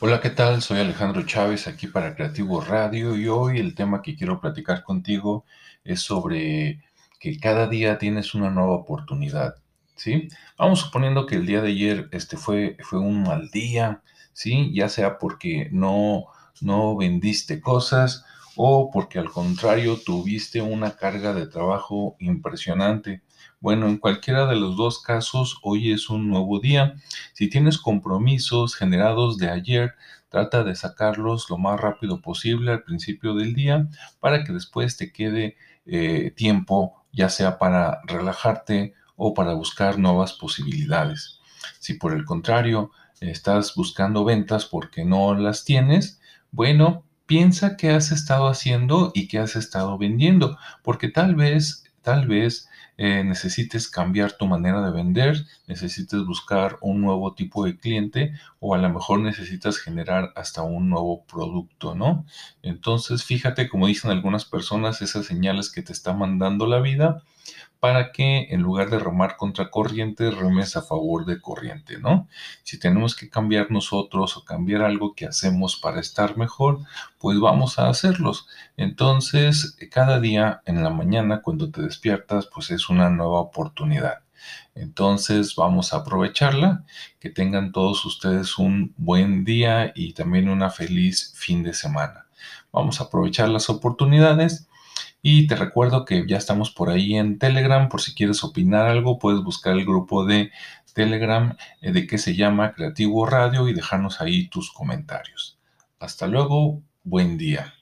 Hola, ¿qué tal? Soy Alejandro Chávez aquí para Creativo Radio y hoy el tema que quiero platicar contigo es sobre que cada día tienes una nueva oportunidad, ¿sí? Vamos suponiendo que el día de ayer este fue, fue un mal día, ¿sí? Ya sea porque no, no vendiste cosas o porque al contrario tuviste una carga de trabajo impresionante. Bueno, en cualquiera de los dos casos, hoy es un nuevo día. Si tienes compromisos generados de ayer, trata de sacarlos lo más rápido posible al principio del día para que después te quede eh, tiempo, ya sea para relajarte o para buscar nuevas posibilidades. Si por el contrario estás buscando ventas porque no las tienes, bueno, piensa qué has estado haciendo y qué has estado vendiendo, porque tal vez, tal vez eh, necesites cambiar tu manera de vender, necesites buscar un nuevo tipo de cliente o a lo mejor necesitas generar hasta un nuevo producto, ¿no? Entonces, fíjate, como dicen algunas personas, esas señales que te está mandando la vida para que en lugar de remar contra corriente, remes a favor de corriente, ¿no? Si tenemos que cambiar nosotros o cambiar algo que hacemos para estar mejor, pues vamos a hacerlos. Entonces, cada día en la mañana cuando te despiertas, pues es una nueva oportunidad. Entonces vamos a aprovecharla. Que tengan todos ustedes un buen día y también una feliz fin de semana. Vamos a aprovechar las oportunidades y te recuerdo que ya estamos por ahí en Telegram, por si quieres opinar algo, puedes buscar el grupo de Telegram eh, de que se llama Creativo Radio y dejarnos ahí tus comentarios. Hasta luego, buen día.